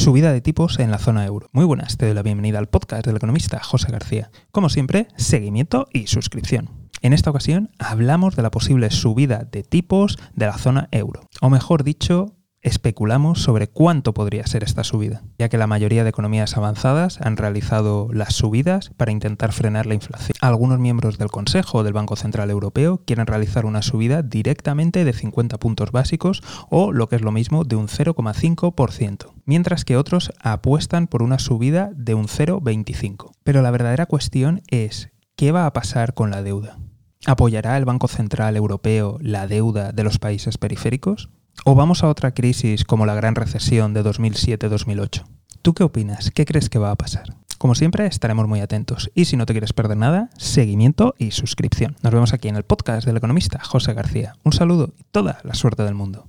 subida de tipos en la zona euro. Muy buenas, te doy la bienvenida al podcast del economista José García. Como siempre, seguimiento y suscripción. En esta ocasión hablamos de la posible subida de tipos de la zona euro, o mejor dicho, especulamos sobre cuánto podría ser esta subida, ya que la mayoría de economías avanzadas han realizado las subidas para intentar frenar la inflación. Algunos miembros del Consejo del Banco Central Europeo quieren realizar una subida directamente de 50 puntos básicos o, lo que es lo mismo, de un 0,5%, mientras que otros apuestan por una subida de un 0,25%. Pero la verdadera cuestión es, ¿qué va a pasar con la deuda? ¿Apoyará el Banco Central Europeo la deuda de los países periféricos? ¿O vamos a otra crisis como la gran recesión de 2007-2008? ¿Tú qué opinas? ¿Qué crees que va a pasar? Como siempre, estaremos muy atentos. Y si no te quieres perder nada, seguimiento y suscripción. Nos vemos aquí en el podcast del economista José García. Un saludo y toda la suerte del mundo.